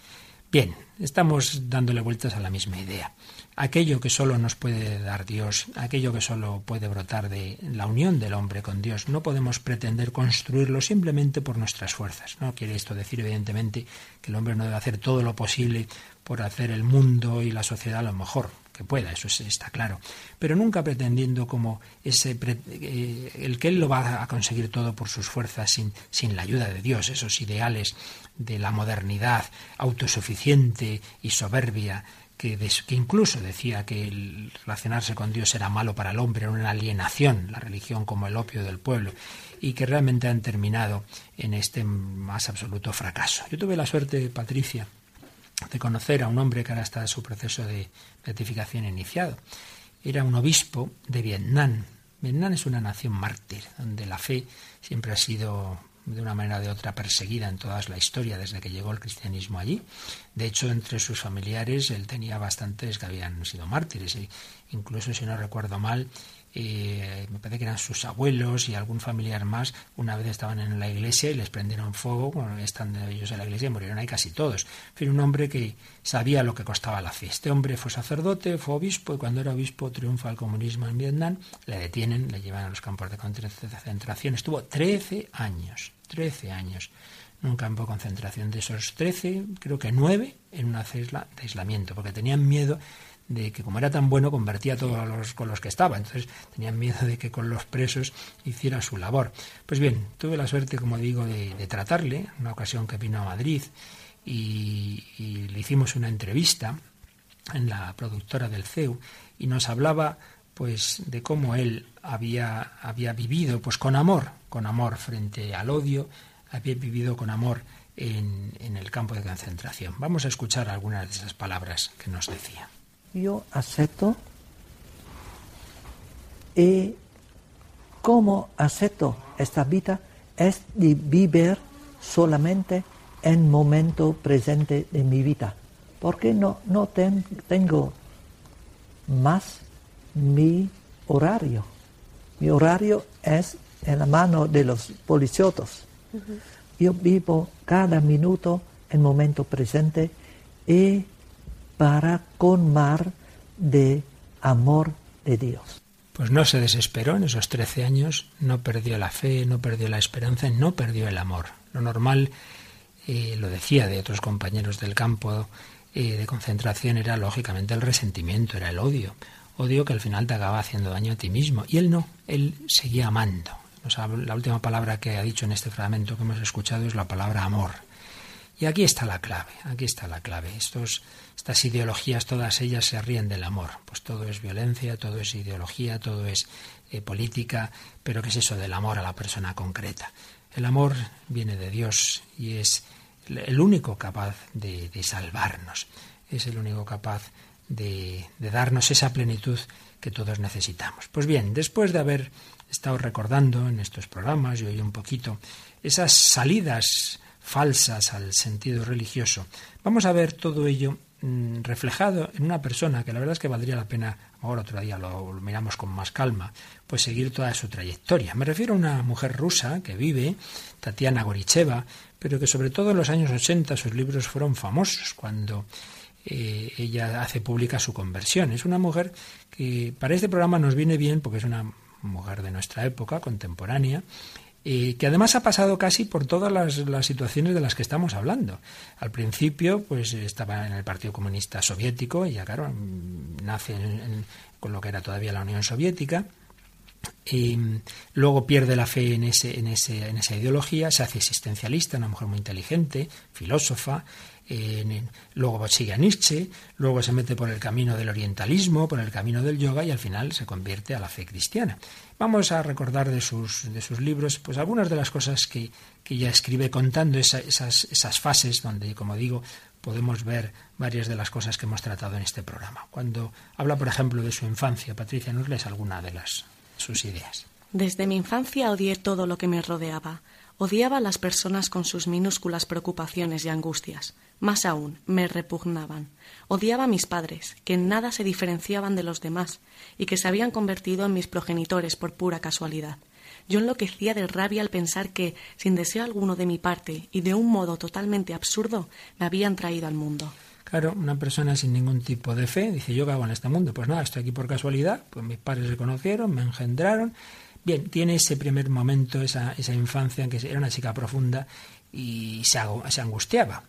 Speaker 2: Bien, estamos dándole vueltas a la misma idea. Aquello que solo nos puede dar Dios, aquello que solo puede brotar de la unión del hombre con Dios, no podemos pretender construirlo simplemente por nuestras fuerzas. No quiere esto decir, evidentemente, que el hombre no debe hacer todo lo posible por hacer el mundo y la sociedad lo mejor que pueda, eso está claro, pero nunca pretendiendo como ese eh, el que él lo va a conseguir todo por sus fuerzas sin, sin la ayuda de Dios, esos ideales de la modernidad autosuficiente y soberbia que, que, incluso decía que el relacionarse con Dios era malo para el hombre, era una alienación, la religión como el opio del pueblo, y que realmente han terminado en este más absoluto fracaso. Yo tuve la suerte, Patricia, de conocer a un hombre que ahora está en su proceso de beatificación iniciado. Era un obispo de Vietnam. Vietnam es una nación mártir, donde la fe siempre ha sido de una manera o de otra perseguida en toda la historia desde que llegó el cristianismo allí. De hecho, entre sus familiares él tenía bastantes que habían sido mártires. E incluso, si no recuerdo mal, eh, me parece que eran sus abuelos y algún familiar más, una vez estaban en la iglesia y les prendieron fuego, bueno, estando ellos en la iglesia y murieron ahí casi todos. Fue un hombre que sabía lo que costaba la fe. Este hombre fue sacerdote, fue obispo y cuando era obispo triunfa el comunismo en Vietnam, le detienen, le llevan a los campos de concentración. Estuvo 13 años, 13 años en un campo de concentración. De esos 13, creo que 9 en una celda de aislamiento, porque tenían miedo de que como era tan bueno convertía a todos los con los que estaba, entonces tenían miedo de que con los presos hiciera su labor. Pues bien, tuve la suerte, como digo, de, tratarle, una ocasión que vino a Madrid y, le hicimos una entrevista en la productora del CEU y nos hablaba pues de cómo él había, había vivido pues con amor, con amor frente al odio, había vivido con amor en, en el campo de concentración. Vamos a escuchar algunas de esas palabras que nos decía
Speaker 6: yo acepto y como acepto esta vida es de vivir solamente en momento presente de mi vida, porque no, no tengo más mi horario. Mi horario es en la mano de los policiotos. Yo vivo cada minuto en momento presente y para mar de amor de Dios.
Speaker 2: Pues no se desesperó en esos trece años, no perdió la fe, no perdió la esperanza, no perdió el amor. Lo normal, eh, lo decía de otros compañeros del campo, eh, de concentración era lógicamente el resentimiento, era el odio. Odio que al final te acaba haciendo daño a ti mismo. Y él no, él seguía amando. la última palabra que ha dicho en este fragmento que hemos escuchado es la palabra amor. Y aquí está la clave, aquí está la clave. Estas ideologías, todas ellas se ríen del amor. Pues todo es violencia, todo es ideología, todo es eh, política, pero ¿qué es eso del amor a la persona concreta? El amor viene de Dios y es el único capaz de, salvarnos, es el único capaz de, de darnos esa plenitud que todos necesitamos. Pues bien, después de haber estado recordando en estos programas y hoy un poquito esas salidas falsas al sentido religioso. Vamos a ver todo ello reflejado en una persona que la verdad es que valdría la pena, ahora otro día lo, miramos con más calma, pues seguir toda su trayectoria. Me refiero a una mujer rusa que vive, Tatiana Goricheva, pero que sobre todo en los años 80 sus libros fueron famosos cuando eh, ella hace pública su conversión. Es una mujer que para este programa nos viene bien porque es una mujer de nuestra época, contemporánea, que además ha pasado casi por todas las, situaciones de las que estamos hablando. Al principio, pues estaba en el Partido Comunista Soviético, y ya claro, nace con lo que era todavía la Unión Soviética, y luego pierde la fe en, ese, en, ese, en esa ideología, se hace existencialista, una mujer muy inteligente, filósofa, luego sigue a Nietzsche, luego se mete por el camino del orientalismo, por el camino del yoga y al final se convierte a la fe cristiana. Vamos a recordar de sus, de sus libros pues algunas de las cosas que, que ella escribe contando esas, esas fases donde, como digo, podemos ver varias de las cosas que hemos tratado en este programa. Cuando habla, por ejemplo, de su infancia, Patricia, ¿nos lees alguna de las sus ideas?
Speaker 3: Desde mi infancia odié todo lo que me rodeaba. Odiaba a las personas con sus minúsculas preocupaciones y angustias. Más aún, me repugnaban. Odiaba a mis padres, que en nada se diferenciaban de los demás, y que se habían convertido en mis progenitores por pura casualidad. Yo enloquecía de rabia al pensar que, sin deseo alguno de mi parte y de un modo totalmente absurdo, me habían traído al mundo.
Speaker 2: Claro, una persona sin ningún tipo de fe dice, yo hago en este mundo. Pues nada, estoy aquí por casualidad, pues mis padres se conocieron, me engendraron. Bien, tiene ese primer momento, esa, infancia en que era una chica profunda y se, angustiaba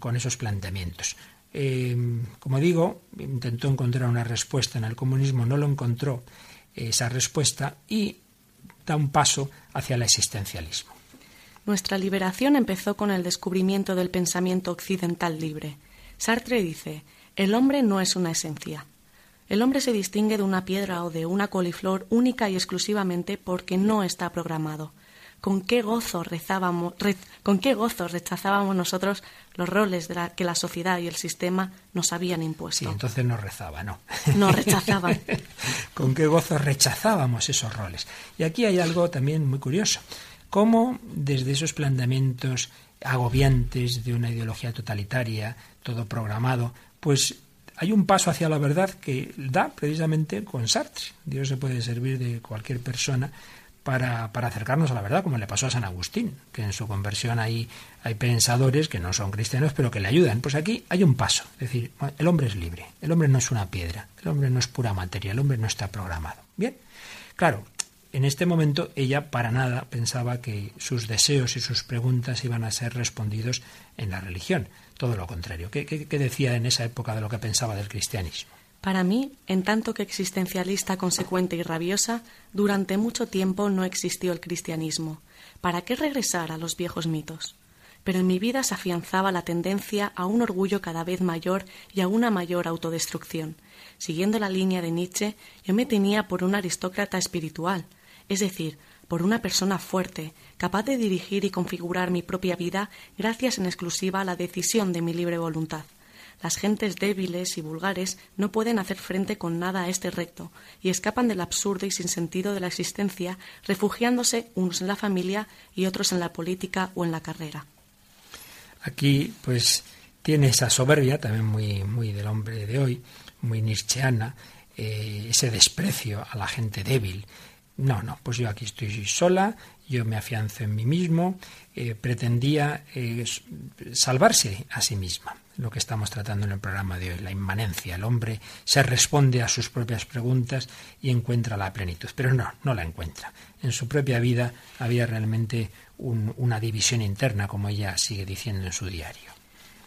Speaker 2: con, esos planteamientos. Eh, como digo, intentó encontrar una respuesta en el comunismo, no lo encontró esa respuesta y da un paso hacia el existencialismo.
Speaker 3: Nuestra liberación empezó con el descubrimiento del pensamiento occidental libre. Sartre dice, el hombre no es una esencia. El hombre se distingue de una piedra o de una coliflor única y exclusivamente porque no está programado con qué gozo rezábamos, con qué gozo rechazábamos nosotros los roles de que la sociedad y el sistema nos habían impuesto.
Speaker 2: Sí, entonces no rezaba, no.
Speaker 3: No rechazaban.
Speaker 2: con qué gozo rechazábamos esos roles. Y aquí hay algo también muy curioso. Cómo desde esos planteamientos agobiantes de una ideología totalitaria, todo programado, pues hay un paso hacia la verdad que da precisamente con Sartre. Dios se puede servir de cualquier persona para, acercarnos a la verdad, como le pasó a San Agustín, que en su conversión hay, hay pensadores que no son cristianos, pero que le ayudan. Pues aquí hay un paso, es decir, el hombre es libre, el hombre no es una piedra, el hombre no es pura materia, el hombre no está programado. Bien, claro, en este momento ella para nada pensaba que sus deseos y sus preguntas iban a ser respondidos en la religión, todo lo contrario. qué decía en esa época de lo que pensaba del cristianismo?
Speaker 3: Para mí, en tanto que existencialista consecuente y rabiosa, durante mucho tiempo no existió el cristianismo. ¿Para qué regresar a los viejos mitos? Pero en mi vida se afianzaba la tendencia a un orgullo cada vez mayor y a una mayor autodestrucción. Siguiendo la línea de Nietzsche, yo me tenía por un aristócrata espiritual, es decir, por una persona fuerte, capaz de dirigir y configurar mi propia vida gracias en exclusiva a la decisión de mi libre voluntad. Las gentes débiles y vulgares no pueden hacer frente con nada a este recto y escapan del absurdo y sin sentido de la existencia, refugiándose unos en la familia y otros en la política o en la carrera.
Speaker 2: Aquí, pues, tiene esa soberbia, también muy, muy del hombre de hoy, muy nietzscheana, eh, ese desprecio a la gente débil. No, no, pues yo aquí estoy sola, yo me afianzo en mí mismo, eh, pretendía eh, salvarse a sí misma lo que estamos tratando en el programa de hoy, la inmanencia. El hombre se responde a sus propias preguntas y encuentra la plenitud, pero no, no la encuentra. En su propia vida había realmente una división interna, como ella sigue diciendo en su diario.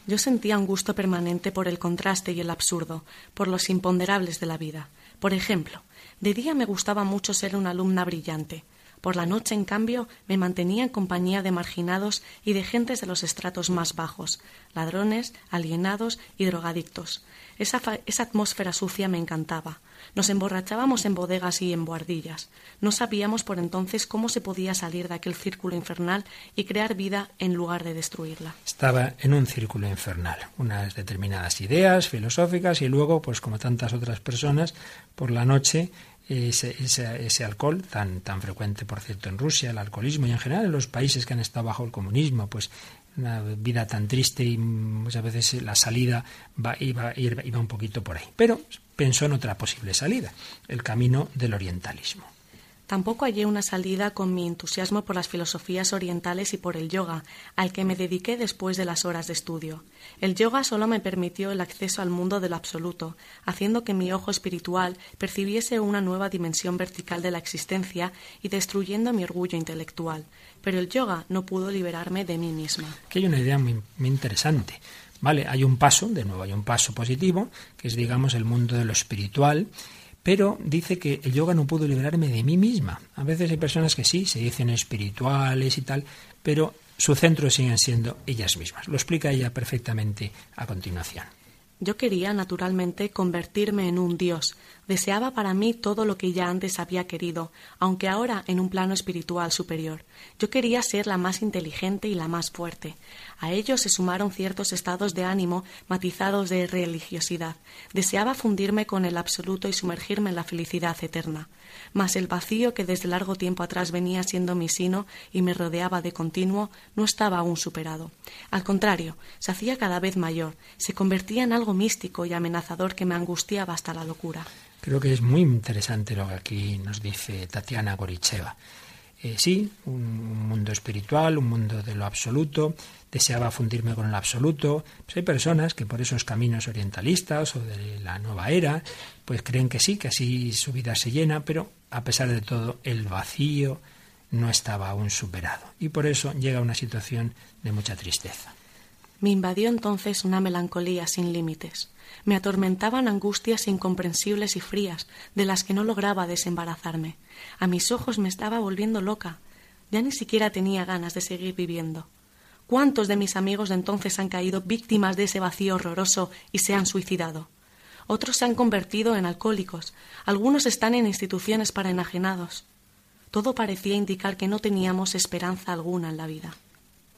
Speaker 3: Yo sentía un gusto permanente por el contraste y el absurdo, por los imponderables de la vida. Por ejemplo, de día me gustaba mucho ser una alumna brillante. Por la noche, en cambio, me mantenía en compañía de marginados y de gentes de los estratos más bajos, ladrones, alienados y drogadictos. Esa, esa, atmósfera sucia me encantaba. Nos emborrachábamos en bodegas y en buhardillas. No sabíamos por entonces cómo se podía salir de aquel círculo infernal y crear vida en lugar de destruirla.
Speaker 2: Estaba en un círculo infernal, unas determinadas ideas filosóficas y luego, pues como tantas otras personas, por la noche ese, ese, ese, alcohol tan, tan frecuente, por cierto, en Rusia, el alcoholismo y en general en los países que han estado bajo el comunismo, pues una vida tan triste y muchas veces la salida va, iba, iba, un poquito por ahí. Pero pensó en otra posible salida, el camino del orientalismo.
Speaker 3: Tampoco hallé una salida con mi entusiasmo por las filosofías orientales y por el yoga, al que me dediqué después de las horas de estudio. El yoga solo me permitió el acceso al mundo del absoluto, haciendo que mi ojo espiritual percibiese una nueva dimensión vertical de la existencia y destruyendo mi orgullo intelectual. Pero el yoga no pudo liberarme de mí misma.
Speaker 2: Que hay una idea muy, interesante. Vale, hay un paso, de nuevo hay un paso positivo, que es digamos el mundo de lo espiritual, pero dice que el yoga no pudo liberarme de mí misma. A veces hay personas que sí, se dicen espirituales y tal, pero su centro siguen siendo ellas mismas. Lo explica ella perfectamente a continuación.
Speaker 3: Yo quería, naturalmente, convertirme en un dios. Deseaba para mí todo lo que ya antes había querido, aunque ahora en un plano espiritual superior. Yo quería ser la más inteligente y la más fuerte. A ello se sumaron ciertos estados de ánimo matizados de religiosidad. Deseaba fundirme con el absoluto y sumergirme en la felicidad eterna. Mas el vacío que desde largo tiempo atrás venía siendo mi sino y me rodeaba de continuo no estaba aún superado. Al contrario, se hacía cada vez mayor, se convertía en algo místico y amenazador que me angustiaba hasta la locura.
Speaker 2: Creo que es muy interesante lo que aquí nos dice Tatiana Goricheva. Eh, sí, un, un, mundo espiritual, un mundo de lo absoluto, deseaba fundirme con el absoluto. Pues hay personas que por esos caminos orientalistas o de la nueva era, pues creen que sí, que así su vida se llena, pero a pesar de todo el vacío no estaba aún superado. Y por eso llega una situación de mucha tristeza.
Speaker 3: Me invadió entonces una melancolía sin límites. Me atormentaban angustias incomprensibles y frías, de las que no lograba desembarazarme. A mis ojos me estaba volviendo loca. Ya ni siquiera tenía ganas de seguir viviendo. ¿Cuántos de mis amigos de entonces han caído víctimas de ese vacío horroroso y se han suicidado? Otros se han convertido en alcohólicos, algunos están en instituciones para enajenados. Todo parecía indicar que no teníamos esperanza alguna en la vida.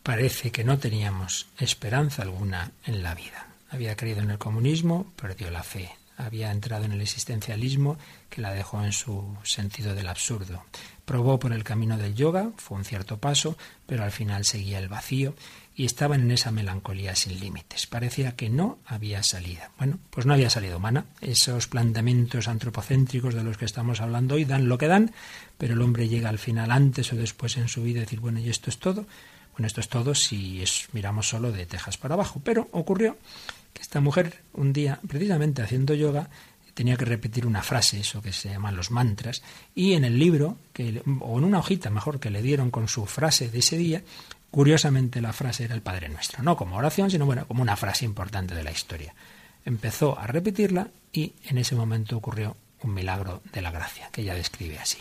Speaker 2: Parece que no teníamos esperanza alguna en la vida. Había creído en el comunismo, perdió la fe. Había entrado en el existencialismo, que la dejó en su sentido del absurdo. Probó por el camino del yoga, fue un cierto paso, pero al final seguía el vacío y estaban en esa melancolía sin límites. Parecía que no había salida. Bueno, pues no había salida humana. Esos planteamientos antropocéntricos de los que estamos hablando hoy dan lo que dan, pero el hombre llega al final antes o después en su vida a decir, bueno, ¿y esto es todo? Bueno, esto es todo si miramos solo de Texas para abajo. Pero ocurrió que esta mujer, un día, precisamente haciendo yoga, tenía que repetir una frase, eso que se llaman los mantras, y en el libro, que, o en una hojita mejor que le dieron con su frase de ese día, curiosamente la frase era el Padre Nuestro, no como oración, sino bueno, como una frase importante de la historia. Empezó a repetirla y en ese momento ocurrió un milagro de la gracia, que ella describe así.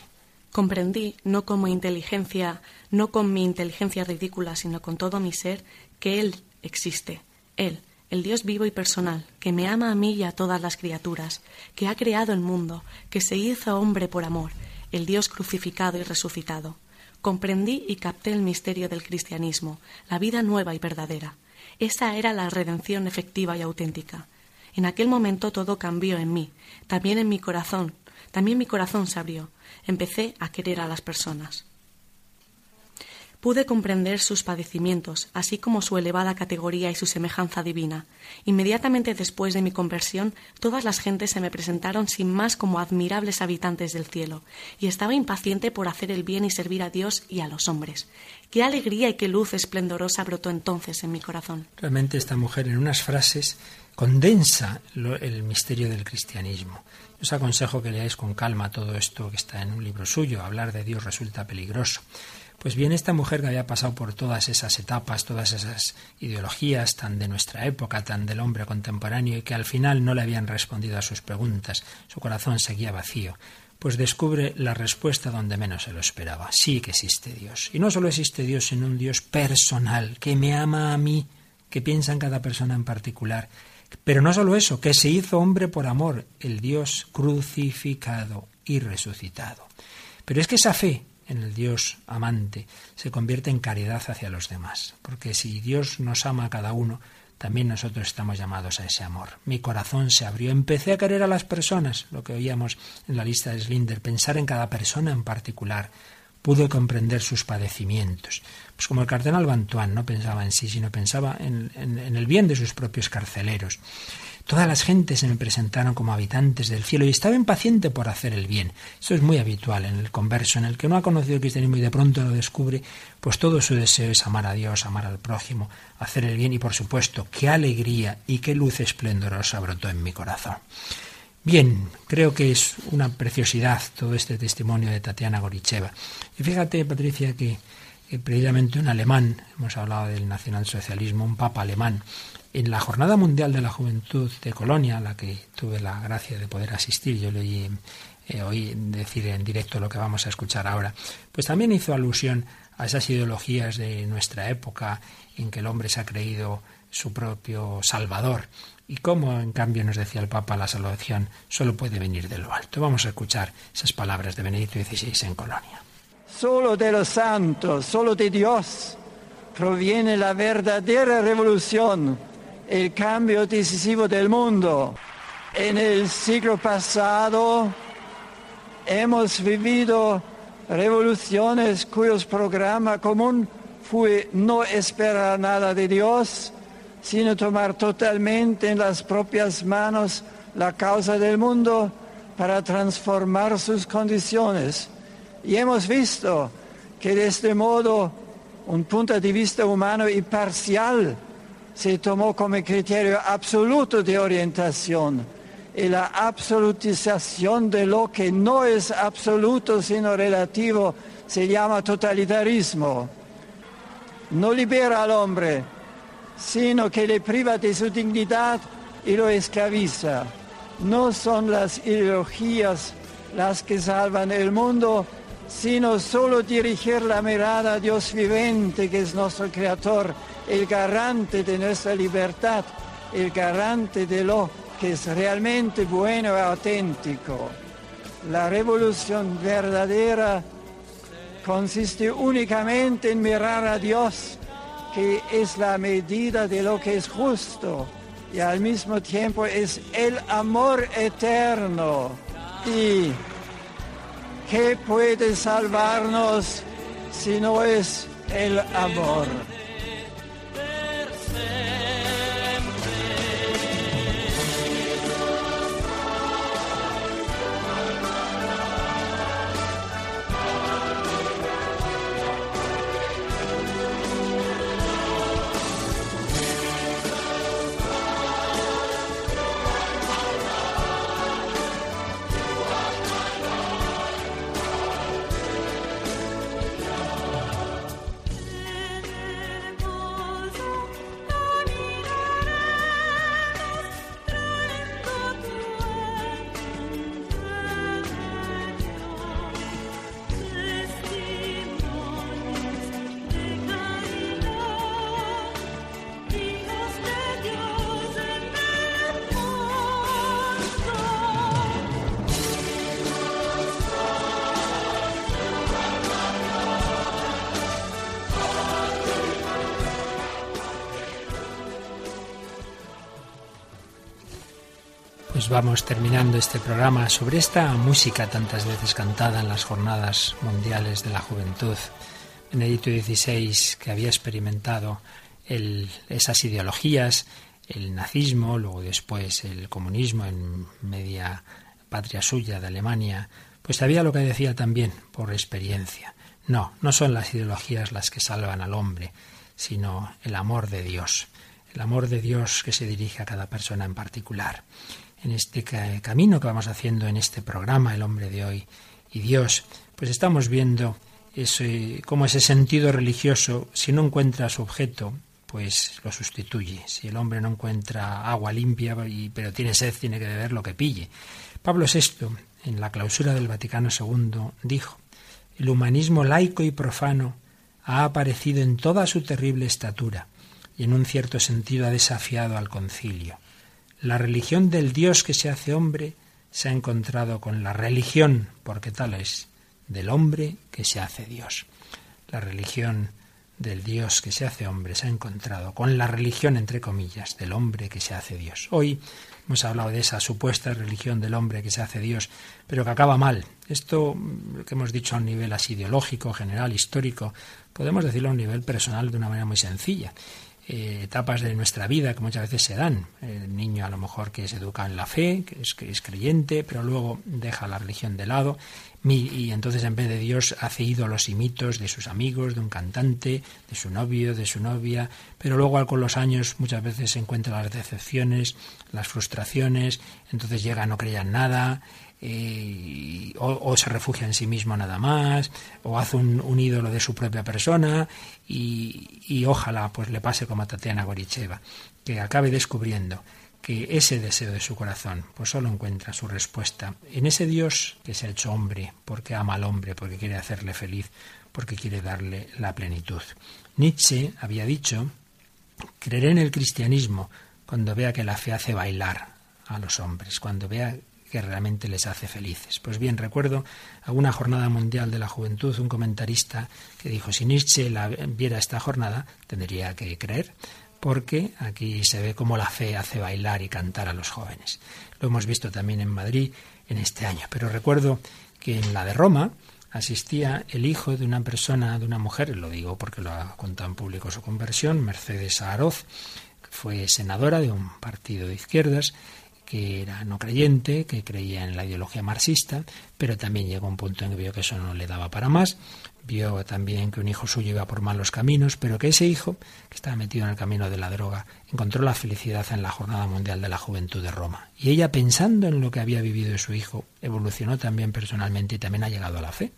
Speaker 3: Comprendí, no como inteligencia, no con mi inteligencia ridícula, sino con todo mi ser, que Él existe, Él, el Dios vivo y personal, que me ama a mí y a todas las criaturas, que ha creado el mundo, que se hizo hombre por amor, el Dios crucificado y resucitado. Comprendí y capté el misterio del cristianismo, la vida nueva y verdadera. Esa era la redención efectiva y auténtica. En aquel momento todo cambió en mí, también en mi corazón, también mi corazón se abrió. Empecé a querer a las personas. Pude comprender sus padecimientos, así como su elevada categoría y su semejanza divina. Inmediatamente después de mi conversión, todas las gentes se me presentaron sin más como admirables habitantes del cielo, y estaba impaciente por hacer el bien y servir a Dios y a los hombres. Qué alegría y qué luz esplendorosa brotó entonces en mi corazón.
Speaker 2: Realmente esta mujer en unas frases condensa lo, el misterio del cristianismo. Os aconsejo que leáis con calma todo esto que está en un libro suyo. Hablar de Dios resulta peligroso Pues bien, esta mujer que había pasado por todas esas etapas, todas esas ideologías tan de nuestra época, tan del hombre contemporáneo, y que al final no le habían respondido a sus preguntas, su corazón seguía vacío, pues descubre la respuesta donde menos se lo esperaba. Sí que existe Dios. Y no solo existe Dios, sino un Dios personal, que me ama a mí, que piensa en cada persona en particular. Pero no solo eso, que se hizo hombre por amor, el Dios crucificado y resucitado. Pero es que esa fe en el Dios amante se convierte en caridad hacia los demás, porque si Dios nos ama a cada uno, también nosotros estamos llamados a ese amor. Mi corazón se abrió, empecé a querer a las personas, lo que oíamos en la lista de Slinder, pensar en cada persona en particular, pude comprender sus padecimientos. Pues como el cardenal Bantuán no pensaba en sí, sino pensaba en, en el bien de sus propios carceleros. Todas las gentes se me presentaron como habitantes del cielo y estaba impaciente por hacer el bien. Eso es muy habitual en el converso, en el que no ha conocido el cristianismo y de pronto lo descubre, pues todo su deseo es amar a Dios, amar al prójimo, hacer el bien y por supuesto qué alegría y qué luz esplendorosa brotó en mi corazón. Bien, creo que es una preciosidad todo este testimonio de Tatiana Goricheva. Y fíjate, Patricia, que, que precisamente un alemán, hemos hablado del nacionalsocialismo, un papa alemán, en la Jornada Mundial de la Juventud de Colonia, a la que tuve la gracia de poder asistir, yo le oí, eh, decir en directo lo que vamos a escuchar ahora, pues también hizo alusión a esas ideologías de nuestra época en que el hombre se ha creído su propio salvador y cómo en cambio nos decía el Papa la salvación solo puede venir de lo alto. Vamos a escuchar esas palabras de Benedicto XVI en Colonia.
Speaker 7: Solo de los santos, solo de Dios proviene la verdadera revolución el cambio decisivo del mundo. En el siglo pasado hemos vivido revoluciones cuyos programa común fue no esperar nada de Dios, sino tomar totalmente en las propias manos la causa del mundo para transformar sus condiciones. Y hemos visto que de este modo un punto de vista humano y parcial se tomó como criterio absoluto de orientación y la absolutización de lo que no es absoluto sino relativo se llama totalitarismo. No libera al hombre, sino que le priva de su dignidad y lo esclaviza. No son las ideologías las que salvan el mundo, sino solo dirigir la mirada a Dios vivente, que es nuestro creador el garante de nuestra libertad, el garante de lo que es realmente bueno y auténtico. La revolución verdadera consiste únicamente en mirar a Dios, que es la medida de lo que es justo y al mismo tiempo es el amor eterno. ¿Y qué puede salvarnos si no es el amor?
Speaker 2: Vamos terminando este programa sobre esta música tantas veces cantada en las jornadas mundiales de la juventud. Benedicto XVI, que había experimentado esas ideologías, el nazismo, luego después el comunismo en media patria suya de Alemania, pues sabía lo que decía también por experiencia. No, no son las ideologías las que salvan al hombre, sino el amor de Dios, el amor de Dios que se dirige a cada persona en particular en este camino que vamos haciendo en este programa, El hombre de hoy y Dios, pues estamos viendo ese, cómo ese sentido religioso, si no encuentra su objeto, pues lo sustituye. Si el hombre no encuentra agua limpia, y, pero tiene sed, tiene que beber lo que pille. Pablo VI, en la clausura del Vaticano II, dijo, el humanismo laico y profano ha aparecido en toda su terrible estatura y en un cierto sentido ha desafiado al concilio. La religión del Dios que se hace hombre se ha encontrado con la religión, porque tal es, del hombre que se hace Dios. La religión del Dios que se hace hombre se ha encontrado con la religión, entre comillas, del hombre que se hace Dios. Hoy hemos hablado de esa supuesta religión del hombre que se hace Dios, pero que acaba mal. Esto que hemos dicho a un nivel así ideológico, general, histórico, podemos decirlo a un nivel personal de una manera muy sencilla. Eh, etapas de nuestra vida que muchas veces se dan. El niño a lo mejor que se educa en la fe, que es, que es creyente, pero luego deja la religión de lado. Y entonces en vez de Dios hace ídolos y mitos de sus amigos, de un cantante, de su novio, de su novia, pero luego con los años muchas veces se encuentra las decepciones, las frustraciones, entonces llega a no creer en nada, o, se refugia en sí mismo nada más, o hace un, ídolo de su propia persona, y, ojalá pues le pase como a Tatiana Goricheva, que acabe descubriendo que ese deseo de su corazón pues solo encuentra su respuesta en ese Dios que se ha hecho hombre, porque ama al hombre, porque quiere hacerle feliz, porque quiere darle la plenitud. Nietzsche había dicho, creeré en el cristianismo cuando vea que la fe hace bailar a los hombres, cuando vea que realmente les hace felices. Pues bien, recuerdo a una jornada mundial de la juventud, un comentarista que dijo, si Nietzsche la viera esta jornada, tendría que creer porque aquí se ve cómo la fe hace bailar y cantar a los jóvenes. Lo hemos visto también en Madrid en este año. Pero recuerdo que en la de Roma asistía el hijo de una persona, de una mujer, lo digo porque lo ha contado en público su conversión, Mercedes Aroz, que fue senadora de un partido de izquierdas, que era no creyente, que creía en la ideología marxista, pero también llegó un punto en que vio que eso no le daba para más, vio también que un hijo suyo iba por malos caminos, pero que ese hijo, que estaba metido en el camino de la droga, encontró la felicidad en la Jornada Mundial de la Juventud de Roma. Y ella, pensando en lo que había vivido su hijo, evolucionó también personalmente y también ha llegado a la fe.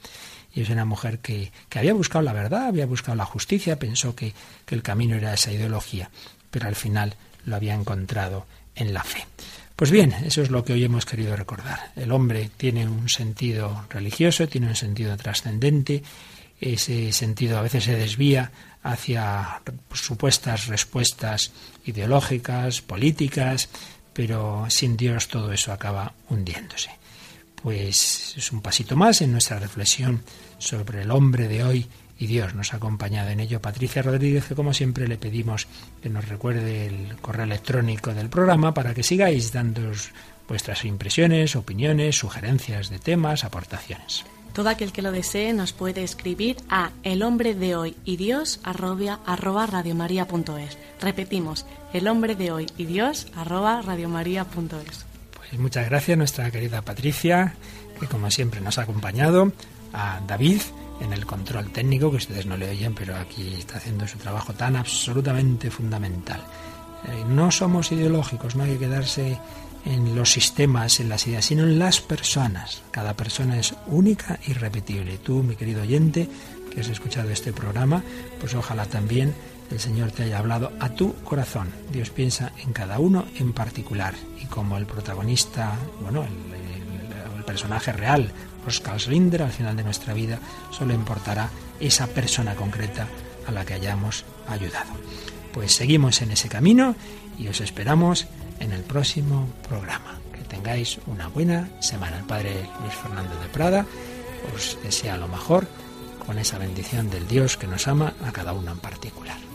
Speaker 2: Y es una mujer que, que había buscado la verdad, había buscado la justicia, pensó que, que el camino era esa ideología, pero al final lo había encontrado en la fe. Pues bien, eso es lo que hoy hemos querido recordar. El hombre tiene un sentido religioso, tiene un sentido trascendente, ese sentido a veces se desvía hacia supuestas respuestas ideológicas, políticas, pero sin Dios todo eso acaba hundiéndose. Pues es un pasito más en nuestra reflexión sobre el hombre de hoy y Dios nos ha acompañado en ello. Patricia Rodríguez, que como siempre le pedimos que nos recuerde el correo electrónico del programa para que sigáis dando vuestras impresiones, opiniones, sugerencias de temas, aportaciones.
Speaker 3: Todo aquel que lo desee nos puede escribir a el hombre de hoy y Dios arroba, arroba radiomaria.es. Repetimos, el hombre de hoy y Dios arroba radiomaria.es.
Speaker 2: Pues muchas gracias nuestra querida Patricia, que como siempre nos ha acompañado, a David en el control técnico, que ustedes no le oyen, pero aquí está haciendo su trabajo tan absolutamente fundamental. Eh, no somos ideológicos, no hay que quedarse en los sistemas, en las ideas, sino en las personas. Cada persona es única y repetible. Tú, mi querido oyente, que has escuchado este programa, pues ojalá también el Señor te haya hablado a tu corazón. Dios piensa en cada uno en particular. Y como el protagonista, bueno, el, personaje real, Oscar Slinder, al final de nuestra vida, solo importará esa persona concreta a la que hayamos ayudado. Pues seguimos en ese camino y os esperamos en el próximo programa. Que tengáis una buena semana. El Padre Luis Fernando de Prada os desea lo mejor con esa bendición del Dios que nos ama a cada uno en particular.